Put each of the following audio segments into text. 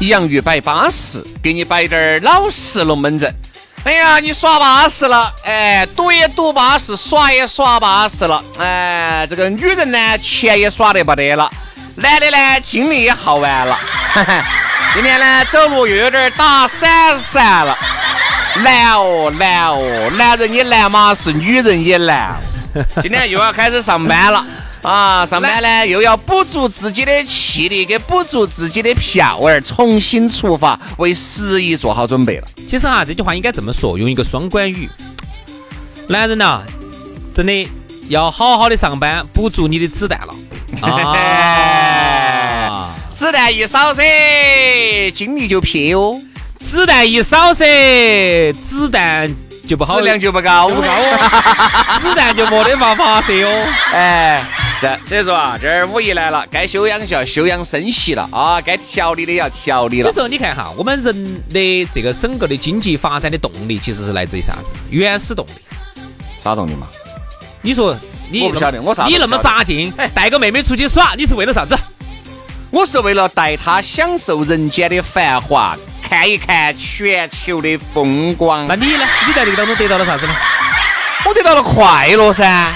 洋芋摆巴适，给你摆点儿老实龙门阵。哎呀，你耍巴适了，哎，赌也赌巴适，耍也耍巴适了，哎，这个女人呢，钱也耍得不得了，男的呢，精力也耗完了。今天呢，走路又有点打闪闪了，难哦难哦，男人也难嘛，是女人也难。今天又要开始上班了。啊，上班呢又要补足自己的气力，给补足自己的票儿，重新出发，为十一做好准备了。其实哈，这句话应该这么说，用一个双关语：男人呐，真的要好好的上班，补足你的子弹了。啊，子弹一少噻，精力就撇哦；子弹一少噻，子弹就不好，质量就不高，不高哦，子弹就没得法发射哦。哎。所以说啊，这儿五一来了，该休养就要休养生息了啊，该调理的要调理了。所以说你看哈，我们人的这个整个的经济发展的动力，其实是来自于啥子？原始动力。啥动力嘛？你说你我不晓得，我啥？你那么扎劲，带个妹妹出去耍，你是为了啥子？我是为了带她享受人间的繁华，看一看全球的风光。那你呢？你在这个当中得到了啥子呢？我得到了快乐噻。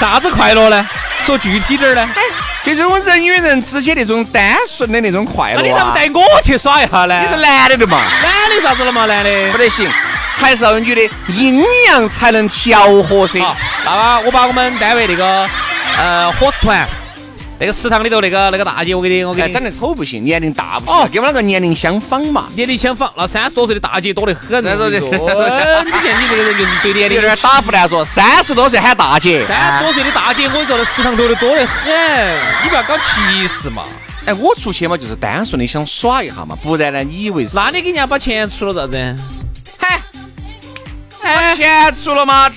啥子快乐呢？说具体点儿呢？哎，就是我人与人之间那种单纯的那种快乐。那你咋不带我去耍一下呢？你是男的的嘛？男的啥子了嘛？男的不得行，还是要女的阴阳才能调和噻。那么我把我们单位那个呃伙食团。那个食堂里头那个那个大姐，我给你，我给你长得丑不行，年龄大不行，哦跟我那个年龄相仿嘛，年龄相仿，那三十多岁的大姐多得很。三十多岁，你看你这个人就是对年龄有点打胡乱说，三十多岁喊大姐，三十多岁的大姐，我跟你说，那食堂头的多得很，你不要搞歧视嘛。哎，我出去嘛，就是单纯的想耍一下嘛，不然呢，你以为是？那你给人家把钱出了咋子？嗨，把钱出了吗？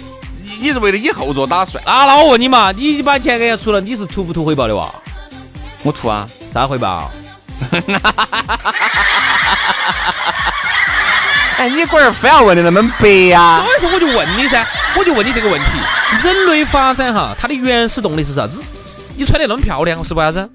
你是为了以后做打算啊？那我问你嘛，你把钱给人家出了，你是图不图回报的哇？我图啊，啥回报？哎，你龟儿非要问的那么白呀？所以说我就问你噻，我就问你这个问题：人类发展哈，它的原始动力是啥子？你穿得那么漂亮是为啥子？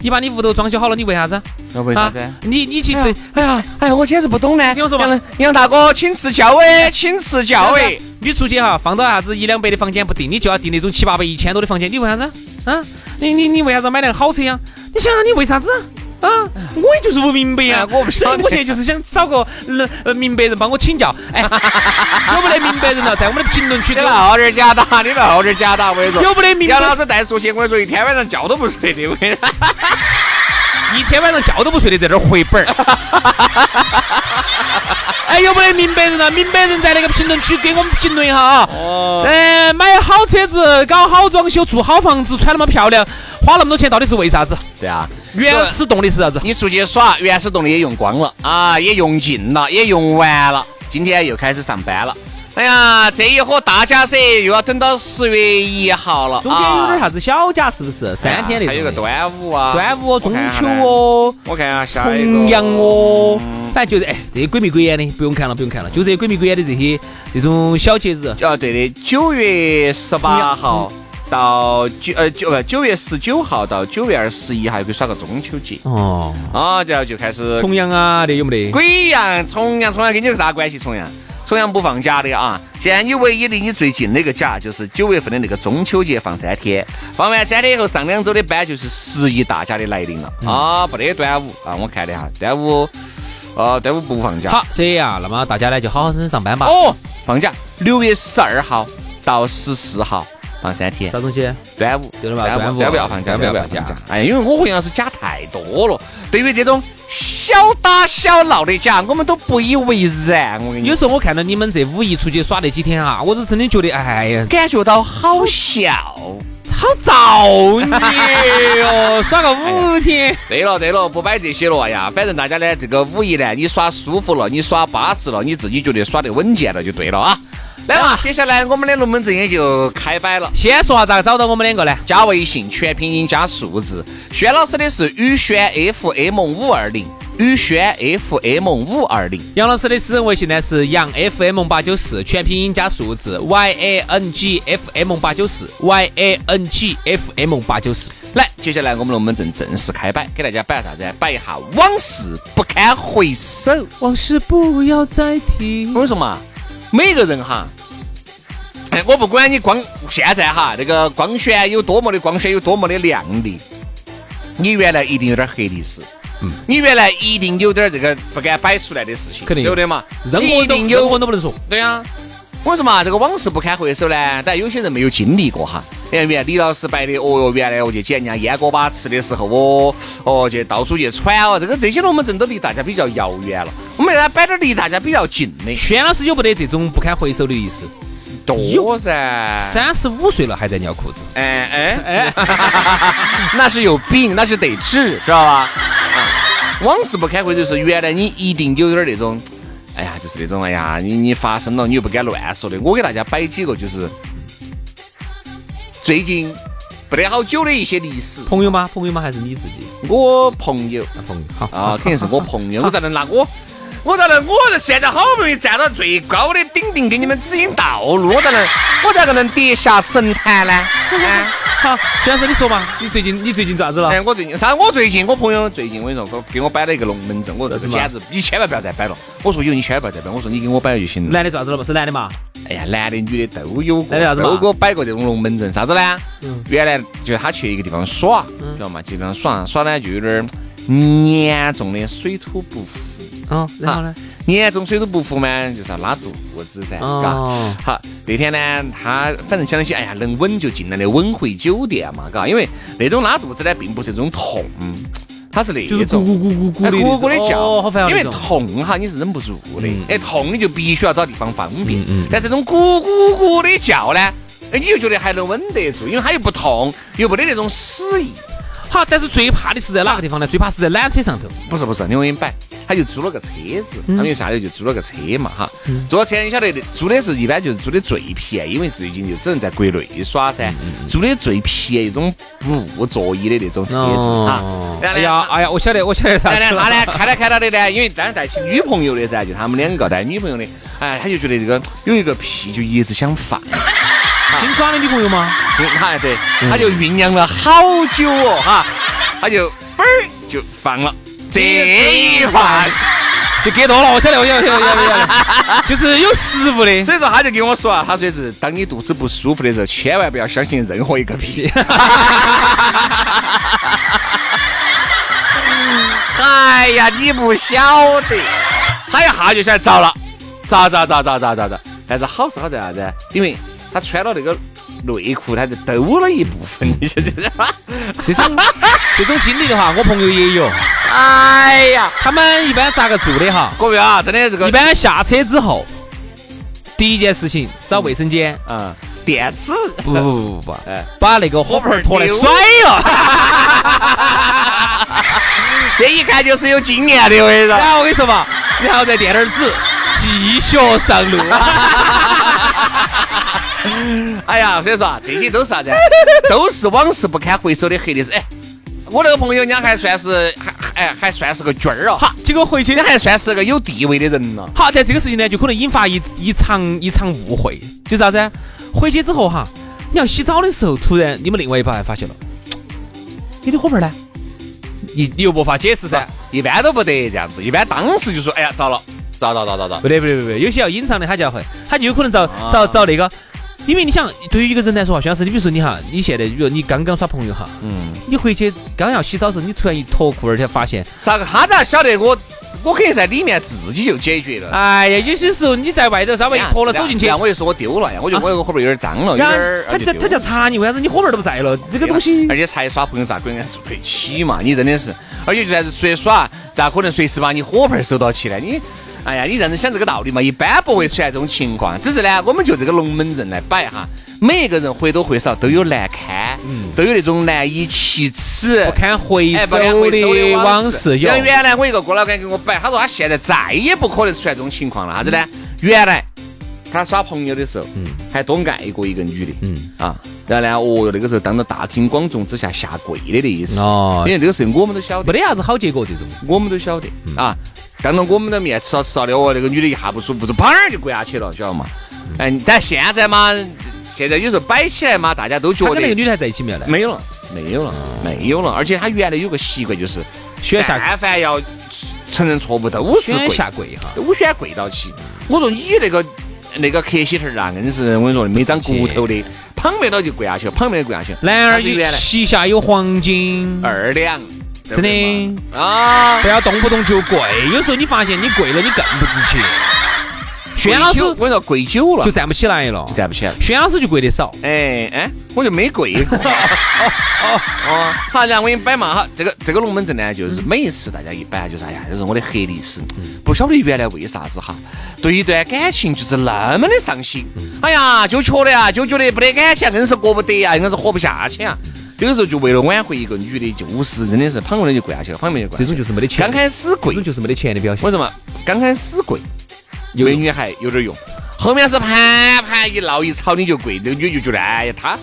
你把你屋头装修好了，你为啥子？为啥子？你你去这？哎呀，哎呀，我简直不懂呢。听我说嘛，杨大哥，请赐教哎，请赐教哎。你出去哈，放到啥子一两百的房间不定，你就要订那种七八百、一千多的房间，你为啥子？啊？你你你为啥子买辆好车呀？你想想你为啥子？啊？我也就是不明白呀。我不晓得，我现在就是想找个呃明白人帮我请教。哎，有没得明白人了？在我们的评论区里头好点假打，你们好点假打，我跟你说。有没得明白？杨老师带出去，我跟你说，一天晚上觉都不睡的，我跟你说。一天晚上觉都不睡的，在这儿回本儿。哎，有没得明白人啊？明白人在那个评论区给我们评论一下啊！哦。哎，买好车子，搞好装修，住好房子，穿那么漂亮，花那么多钱，到底是为啥子？对啊。原始动力是啥子？你出去耍，原始动力也用光了啊，也用尽了，也用完了。今天又开始上班了。哎呀，这一伙大假噻，又要等到十月一号了。中间有点啥子小假，是不是？三天的。还有个端午啊，端午、中秋哦，我看下下一个重阳哦，反正就是哎，这些鬼迷鬼眼的不用看了，不用看了，就这些鬼迷鬼眼的这些这种小节日。啊，对的，九月十八号到九呃九不九月十九号到九月二十一号可以耍个中秋节。哦。啊，然后就开始重阳啊，的有没得？鬼阳，重阳，重阳跟你有啥关系？重阳？重阳不放假的啊！现在你唯一离你最近的一个假，就是九月份的那个中秋节放三天，放完三天以后上两周的班，就是十一大假的来临了啊！不得端午啊！我看了哈，端午，呃，端午不放假。好，所以啊，那么大家呢就好好生生上班吧。哦，放假，六月十二号到十四号放三天。啥东西？端午，对了嘛端午，端午端午要放假，端午要放假哎，因为我和杨老师假太多了，对于这种小打小闹的假，我们都不以为然。我跟你说，有时候我看到你们这五一出去耍那几天啊，我都真的觉得，哎呀，感觉到好笑。好造孽哟！耍个五天，对了对了，不摆这些了。哎呀，反正大家呢，这个五一呢，你耍舒服了，你耍巴适了，你自己觉得耍得稳健了就对了啊。来嘛，接下来我们的龙门阵也就开摆了。先说下咋个找到我们两个呢？加微信，全拼音加数字。轩老师的是宇轩 FM 五二零，宇轩 FM 五二零。杨老师的私人微信呢是杨 FM 八九四，全拼音加数字 Y A N G F M 八九四 Y A N G F M 八九四。来，接下来我们龙门阵正式开摆，给大家摆啥子？摆一下往事不堪回首。往事不要再提我。跟你说嘛，每个人哈，哎，我不管你光现在哈那个光鲜有多么的光鲜，有多么的亮丽，你原来一定有点黑历史。嗯，你原来一定有点这个不敢摆出来的事情，肯定有对不对嘛？任何都你一定有任何都不能说。对呀、我说嘛，这个往事不堪回首呢，但有些人没有经历过哈。哎，原来李老师摆的，哦哟，原来我去捡人家烟锅巴吃的时候，哦哦，去到处去窜哦，这个这些龙门阵都离大家比较遥远了。我们给他摆点离大家比较近的，轩老师有没得这种不堪回首的意思？多噻。三十五岁了还在尿裤子，哎哎哎，那是有病，那是得治，知道吧？啊，往事不堪回首是原来你一定有点那种，哎呀，就是那种哎呀，你你发生了你又不敢乱说的。我给大家摆几个，就是最近不得好久的一些历史。朋友吗？朋友吗？还是你自己？我朋友啊，朋友。好啊，肯定是我朋友，我咋能拿我？我咋能？我现在好不容易站到最高的顶顶，给你们指引道路，我咋能？我咋个能跌下神坛呢？啊！好，轩老师你说嘛？你最近你最近咋子了？哎，我最近啥？我最近我朋友最近我跟你说，给我摆了一个龙门阵，我 这个简直，你千万不要再摆了。我说有，你千万不要再摆。我说你给我摆了就行了。男的咋子了嘛？是男的嘛？哎呀，男的女的都有过，男的啥子都给我摆过这种龙门阵，啥子呢？原来就是他去一个地方耍，知道吗？去地方耍耍呢，就有点儿严重的水土不服。啊，然后呢？严重水土不服嘛，就是要拉肚子噻，嘎、哦好，那天呢，他反正想起，哎呀，能稳就尽量的稳回酒店嘛，嘎，因为那种拉肚子呢，并不是这种痛，它是那就是种咕咕咕咕咕哎的咕咕的叫，哦好烦啊因为痛哈，你是忍不住的，哎，痛你就必须要找地方方便，嗯嗯但这种咕咕咕的叫呢，哎，你就觉得还能稳得住，因为它又不痛，又没得那种死意。好，但是最怕的是在哪个地方呢？最怕是在缆车上头。不是不是，你我给你摆，他就租了个车子，他们就下来就租了个车嘛哈。租了车你晓得的，租的是一般就是租的最便宜，因为最近就只能在国内耍噻，租的最便宜一种不座椅的那种车子哈。哎呀，哎呀，我晓得，我晓得啥然子呢，他呢开到开到的呢，因为当时带起女朋友的噻，就他们两个带女朋友的，哎，他就觉得这个有一个屁就一直想放，新耍的女朋友吗？所以他对，他就酝酿了好久哦哈，他就嘣儿就放了，这一饭。就给多了，我晓得，我晓得，我晓得，我晓得，就是有食物的。所以说他就跟我说啊，他说是当你肚子不舒服的时候，千万不要相信任何一个屁。哎呀，你不晓得，他一下就晓得着了，咋咋咋咋咋咋咋。但是好是好在啥子？因为他穿了那个内裤，他就兜了一部分，你晓得吗？这种这种经历的话，我朋友也有。哎呀，他们一般咋个做的哈？各位啊，真的这个一般下车之后，第一件事情找卫生间，啊，电子不不不不不，哎把那个火盆儿拖来甩了。这一看就是有经验的，我跟你说。然后我跟你说嘛，然后再垫点儿纸，继续上路。哎呀，所以说啊，这些都是啥子？都是往事不堪回首的黑历史。哎，我那个朋友，人家还算是还还哎还算是个军儿哦，好，结果回去人家还算是个有地位的人了。好，但这个事情呢，就可能引发一一场一场误会，就是啥子？回去之后哈，你要洗澡的时候，突然你们另外一半发现了，你的伙伴儿呢？你你又没法解释噻。一般都不得这样子，一般当时就说，哎呀，糟了，遭遭遭遭遭不，得不得不得，有些要隐藏的，他就要会，他就有可能找找找那个，因为你想，对于一个人来说哈，徐老师，你比如说你哈，你现在比如你刚刚耍朋友哈，嗯，你回去刚要洗澡的时候，你突然一脱裤，而且发现，咋个他咋晓得我？我可以在里面自己就解决了。哎呀，有些时候你在外头稍微一脱了走进去我就说我丢了呀，我觉得我有个火盆有点脏了，有点然儿他叫他叫查你，为啥子你火盆儿都不在了？这个东西而，且才耍朋友咋可能住得起嘛？你真的是，而且就算是出去耍，咋可能随时把你火盆儿收到起来？你，哎呀，你认真想这个道理嘛？一般不会出现这种情况，只是呢，我们就这个龙门阵来摆哈。每一个人或多或少都有难堪，嗯都有那种难以启齿。不堪回首的往事有像。原来我一个哥老倌给我摆，他说他现在再也不可能出现这种情况了。啥子呢？原来他耍朋友的时候，嗯，还多爱过一个女的，嗯啊，然后呢，哦哟，那个时候当着大庭广众之下下跪的那一次。哦因为这个事情我们都晓得，没得啥子好结果这种。我们都晓得啊。当着我们的面吃了吃了的，哦，那个女的一下不舒服，就砰儿就跪下去了，晓得嘛？哎，但现在嘛，现在有时候摆起来嘛，大家都觉得跟那个女的还在一起没有呢？没有了，没有了，没有了。而且她原来有个习惯，就是选下但凡要承认错误，都是跪，下跪哈。都选跪到起。我说你那个那个克膝头儿啊，硬是我跟你说没长骨头的，旁边到就跪下去了，旁边就跪下去了。男儿膝下有黄金，二两，真的啊。不要动不动就跪。有时候你发现你跪了，你更不值钱。轩老师我跟你说，跪久了就站不起来了就，站不起来了。轩老师就跪得少。哎哎，我就没跪过。哦哦，好，然后我给你摆嘛，哈，这个这个龙门阵呢，就是每一次大家一摆，就是哎呀，这是我的黑历史，不晓得原来为啥子哈，对一段感情就是那么的上心，哎呀，就觉得啊，就觉得没得感情，硬是过不得呀，硬是活不下去啊。有的时候就为了挽回一个女的，就是真的是旁边就跪下去了，旁边就跪。这种就是没得钱刚开始跪这种，就是没得钱的表现。为什么？刚开始跪，对女孩有点用，后面是盘盘一闹一吵你就跪，那个女就觉得哎呀她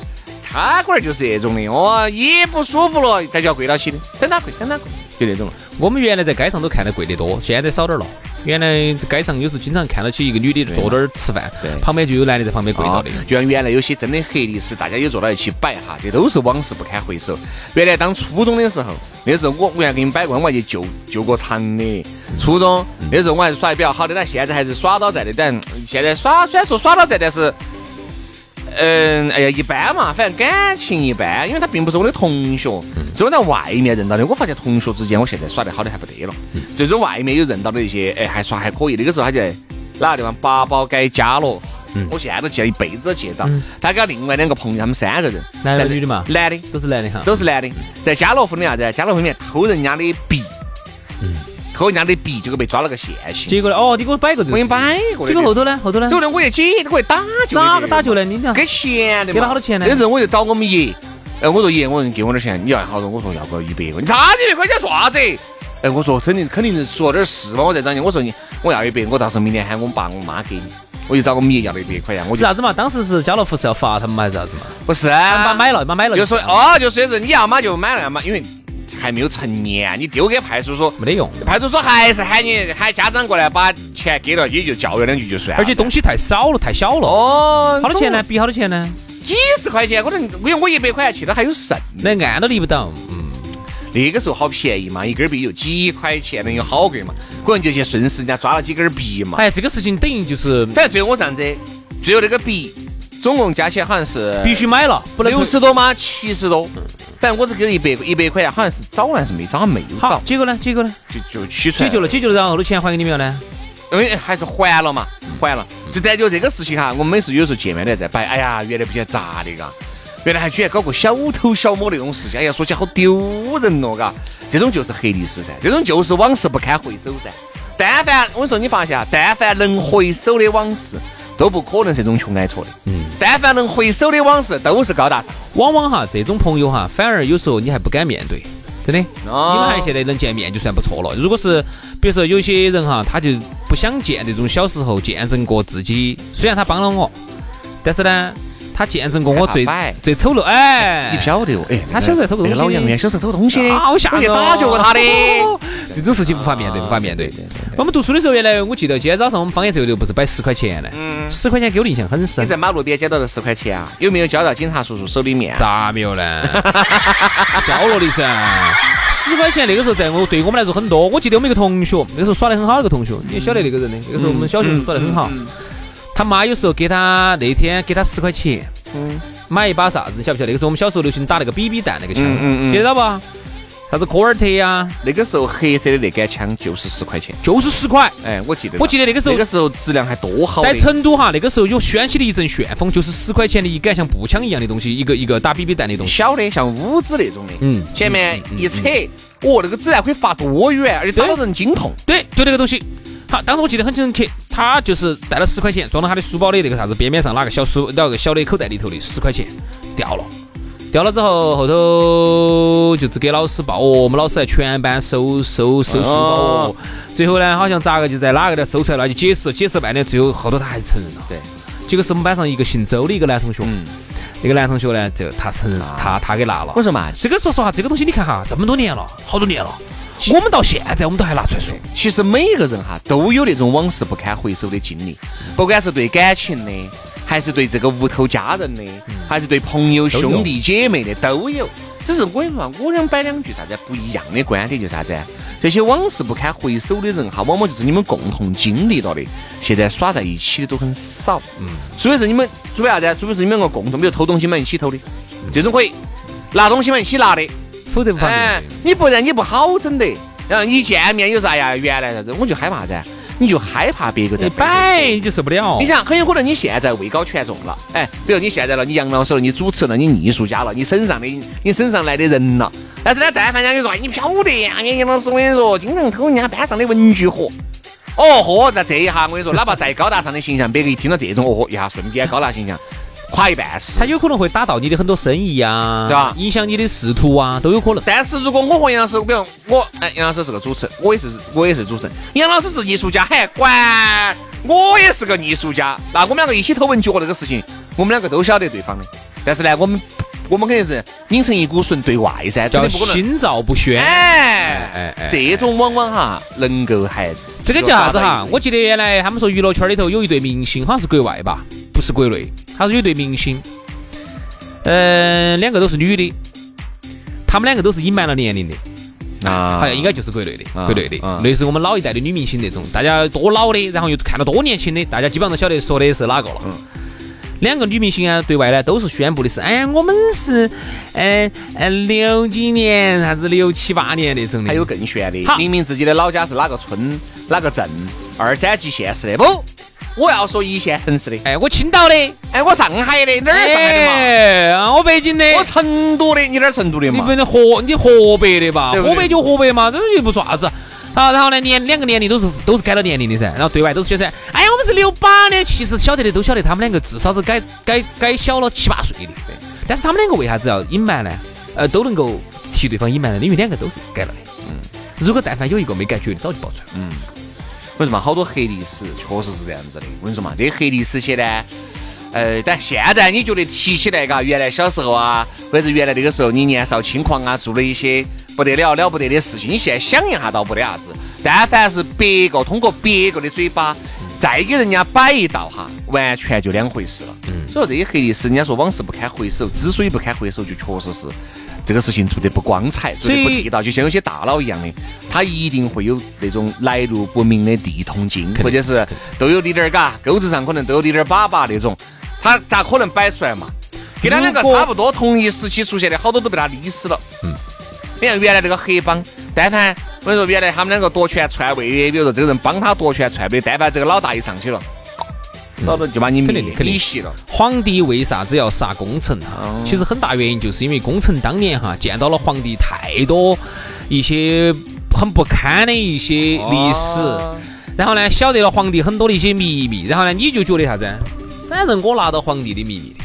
她龟儿就是这种的，哦，一不舒服了，她就要跪到起的，等她跪，等她跪，就那种。我们原来在街上都看得跪得多，现在少点儿了。原来街上有时候经常看到起一个女的坐那儿吃饭，旁边就有男的在旁边跪到的。就像原来有些真的黑历史，大家也坐到一起摆哈，这都是往事不堪回首。原来当初中的时候，那时候我我原来给你们摆过，我还去救救过场的。初中那时候我还是耍的比较好的，但现在还是耍到在的，但现在耍虽然说耍到在，但是。嗯，哎呀，一般嘛，反正感情一般，因为他并不是我的同学，是我在外面认到的。我发现同学之间，我现在耍得好的还不得了。这种外面有认到的一些，哎，还耍还可以。那个时候他在哪个地方？八宝街家乐，我现在都记得一辈子都记得到。他跟另外两个朋友，他们三个人，男的女的嘛男的，都是男的哈。都是男的，在家乐福的啥子？家乐福里面偷人家的笔，偷人家的笔，结果被抓了个现行。结果呢？哦，你给我摆个事。我给你摆过的。结果后头呢？后头呢？后头我一解，我一打就哪个打救呢？你讲。给钱的，给了好多钱呢那时候我就找我们爷，哎，我说爷，我说你给我点钱，你要好多，我说要个一百块，你咋子一百块钱做啥子？哎，我说肯定肯定是说点事嘛，我再找你，我说你我要一百，我到时候明天喊我爸我妈给你，我就找我们爷要了一百块钱，我就是啥子嘛？当时是家乐福是要罚他们嘛，还是啥子嘛？不是妈买了，妈买了。就说哦，就说是你要嘛就买了嘛，因为还没有成年，你丢给派出所，没得用，派出所还是喊你喊家长过来把钱给了，也就教育两句就算了。而且东西太少了，太小了。哦，好多钱呢？比好多钱呢？几十块钱，可能因为我一百块钱去了还有剩。那按都离不到。嗯，那个时候好便宜嘛，一根笔有几块钱，能有好贵嘛？可能就去顺势人家抓了几根笔嘛。哎，这个事情等于就是反正最后我这样子，最后那个笔总共加起来好像是必须买了，不能六十多吗？七十多。反正我只给了一百一百块钱，好像是找还是没找？没有找，，结果呢？结果呢？就就取出来解救了，解救了，然后后头钱还给你没有呢？因为还是还了嘛，还了。就但就这个事情哈，我们每次有时候见面都在摆，哎呀，原来不晓得咋的嘎，原来还居然搞个小偷小摸那种事情，哎呀，说起来好丢人哦，嘎，这种就是黑历史噻，这种就是往事不堪回首噻。但凡我跟你说，你发现啊，但凡能回首的往事，都不可能是这种穷挨挫的。嗯，但凡能回首的往事，都是高大上。往往哈这种朋友哈，反而有时候你还不敢面对，真的。哦你们还现在能见面就算不错了。如果是比如说有些人哈，他就不想见这种小时候见证过自己，虽然他帮了我，但是呢，他见证过我最最丑陋。哎，你不晓得哦，哎，他小时候偷过东西那个老杨原小时候偷东西的，好吓人打救过他的。这种事情无法面对，无法面对。我们读书的时候，原来我记得今天早上我们方言周六不是摆十块钱呢？嗯十块钱给我印象很深你。在马路边捡到的十块钱啊，有没有交到警察叔叔手里面？咋没有呢？交了的噻，十块钱那个时候在我对我们来说很多。我记得我们一个同学，那个时候耍得很好的一个同学，你也晓得那个人的。那个时候我们小学耍得很好，他妈有时候给他那天给他十块钱，嗯，买一把啥子？你晓不晓得？那个时候我们小时候流行打那个 BB 弹那个枪，嗯嗯，记得到不？啥子科尔特呀？那个时候黑色的那杆枪就是十块钱，就是十块。哎，我记得，我记得那个时候，那个时候质量还多好。在成都哈，那个时候有掀起了一阵旋风，就是十块钱的一杆像步枪一样的东西，一个一个打 BB 弹的东西，小的像五子那种的，嗯，前面一扯，哦，那个子弹可以发多远，而且打到人惊痛。对，就那个东西。好，当时我记得很深刻，他就是带了十块钱，装到他的书包的那个啥子边边上，哪个小书那个小的口袋里头的十块钱掉了。掉了之后，后头就只给老师报哦，我们老师在全班收收收书包哦。最后呢，好像咋个就在哪个的搜出来了，就解释解释半天，最后后头他还是承认了。对，结果是我们班上一个姓周的一个男同学。嗯。那个男同学呢，就他承认是他他给拿了。我说嘛，这个说实话，这个东西你看哈，这么多年了，好多年了，我们到现在我们都还拿出来说。其实每一个人哈都有那种往事不堪回首的经历，不管是对感情的。还是对这个屋头家人的，还是对朋友兄弟姐妹的都有。只是我跟你说，我想摆两句啥子不一样的观点，就啥子？这些往事不堪回首的人哈，往往就是你们共同经历了的。现在耍在一起的都很少。嗯。除非是你们，除非啥子？除非是你们两个共同，比如偷东西嘛，一起偷的，这种可以；拿东西嘛，一起拿的，否则不方便。你不然你不好整的。然后一见面有啥呀？原来啥子？我就害怕啥子？你就害怕别个在摆，你就受不了。你想，很有可能你现在位高权重了，哎，比如你现在了，你杨老师了，你主持了，你艺术家了，你身上的你身上来的人了。但是呢，但凡人家就说，你晓得呀，杨老师，我跟你说，经常偷人家班上的文具盒。哦豁，那这一下我跟你说，哪怕再高大上的形象，别个一听到这种，哦豁，一下瞬间高大形象。垮一半是，他有可能会打到你的很多生意呀，对吧？影响你的仕途啊，都有可能。但是如果我和杨老师，比如我，哎，杨老师是个主持，我也是，我也是主持人。杨老师是艺术家，还管我也是个艺术家，那我们两个一起偷文具这个事情，我们两个都晓得对方的。但是呢，我们我们肯定是拧成一股绳对外噻，叫心照不宣。哎哎哎，这种往往哈能够还这个叫啥子哈？我记得原来他们说娱乐圈里头有一对明星，好像是国外吧，不是国内。他说有对明星，嗯，两个都是女的，他们两个都是隐瞒了年龄的，啊，好像应该就是国内的，国内的，类似我们老一代的女明星那种，大家多老的，然后又看到多年轻的，大家基本上都晓得说的是哪个了。两个女明星啊，对外呢都是宣布的是，哎，我们是，嗯嗯，六几年啥子六七八年那种的，还有更悬的，明明自己的老家是哪个村哪个镇，二三级县市的不？我要说一线城市的，哎，我青岛的，哎，我上海的，哪儿上海的嘛？我北京的，我成都的，你哪儿成都的嘛？你不能河，你河北的吧？河北就河北嘛，这又不啥子。好，然后呢，年两个年龄都是都是改了年龄的噻，然后对外都是宣传，哎呀，我们是六八的，其实晓得的都晓得，他们两个至少是改改改小了七八岁的。对，但是他们两个为啥子要隐瞒呢？呃，都能够替对方隐瞒的，因为两个都是改了的。嗯，如果但凡有一个没改，绝对早就爆出来。嗯。为什么好多黑历史确实是这样子的？我跟你说嘛，这些黑历史些呢，呃，但现在你觉得提起来，嘎，原来小时候啊，或者原来那个时候你年少轻狂啊，做了一些不得了了不得的事情，你现在想一下倒不得啥子。但凡是别个通过别个的嘴巴再给人家摆一道哈，完全就两回事了。嗯所以说这些黑历史，人家说往事不堪回首，之所以不堪回首，就确实是。这个事情做得不光彩，做得不地道，就像有些大佬一样的，他一定会有那种来路不明的地通金，或者是都有滴点儿嘎，钩子上可能都有滴点儿粑粑那种，他咋可能摆出来嘛？跟他两个差不多同一时期出现的好多都被他溺死了。嗯，你看原来那个黑帮，但凡我跟你说，原来他们两个夺权篡位的，比如说这个人帮他夺权篡位，但凡这个老大一上去了。老子就把你灭，你洗了。皇帝为啥子要杀功臣？其实很大原因就是因为功臣当年哈见到了皇帝太多一些很不堪的一些历史，然后呢晓得了皇帝很多的一些秘密，然后呢你就觉得啥子？反正我拿到皇帝的秘密的，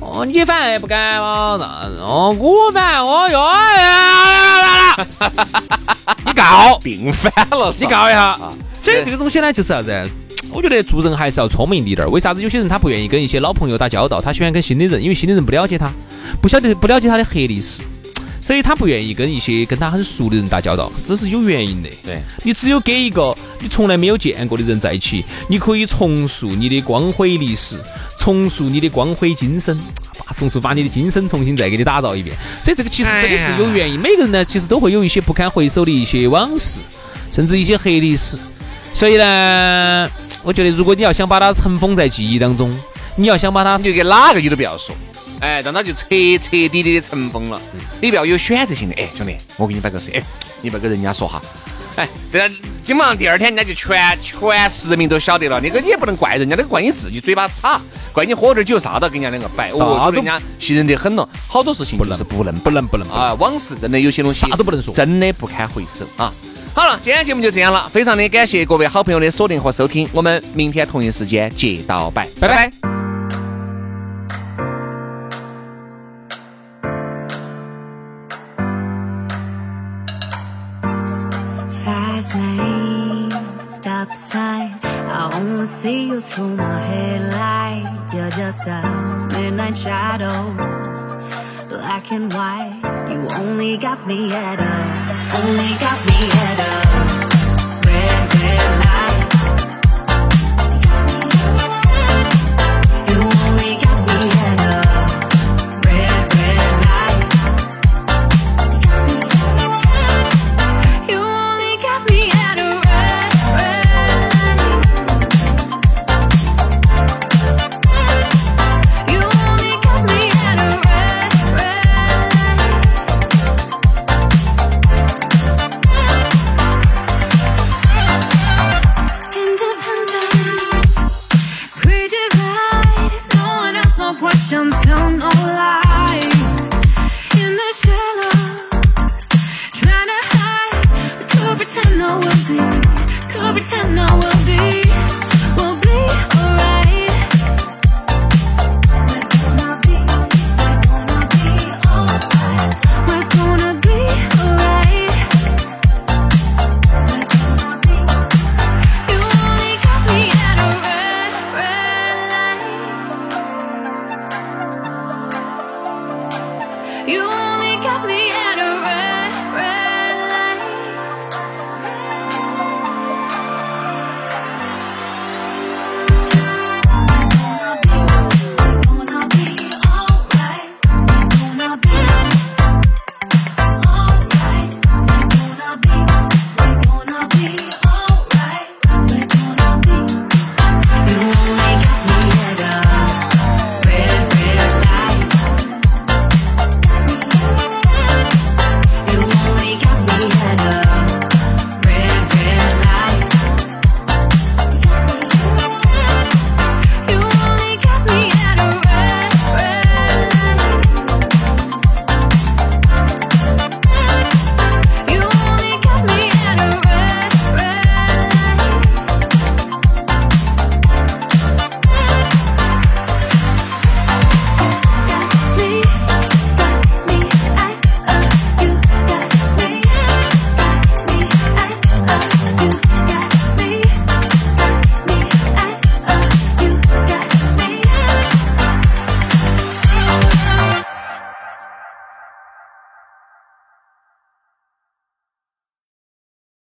哦，你反正也不敢嘛，那哦，我反正我哟，你告 病反了，你告一下。所以这个东西呢，就是啥子？我觉得做人还是要聪明一点儿。为啥子有些人他不愿意跟一些老朋友打交道，他喜欢跟新的人？因为新的人不了解他，不晓得不了解他的黑历史，所以他不愿意跟一些跟他很熟的人打交道，这是有原因的。对你只有跟一个你从来没有见过的人在一起，你可以重塑你的光辉历史，重塑你的光辉今生。重塑，把你的精神重新再给你打造一遍。所以这个其实真的是有原因。每个人呢，其实都会有一些不堪回首的一些往事，甚至一些黑历史。所以呢，我觉得如果你要想把它尘封在记忆当中，你要想把它，你就给哪个你都不要说，哎，让他就彻彻底底的尘封了。你不要有选择性的，哎，兄弟，我给你摆个事，哎，你不要跟人家说哈。哎，对了，基本上第二天人家就全全市人民都晓得了。那个你也不能怪人家，那个怪你自己嘴巴差，怪你喝点酒啥都跟人家两个摆，哦，人家信任得很了。好多事情就是不能不能不能啊！往事真的有些东西啥都不能说，真的不堪回首啊！好了，今天节目就这样了，非常的感谢各位好朋友的锁定和收听，我们明天同一时间接到拜，拜拜。stop sign. I only see you through my headlights. You're just a midnight shadow, black and white. You only got me at a, only got me at a.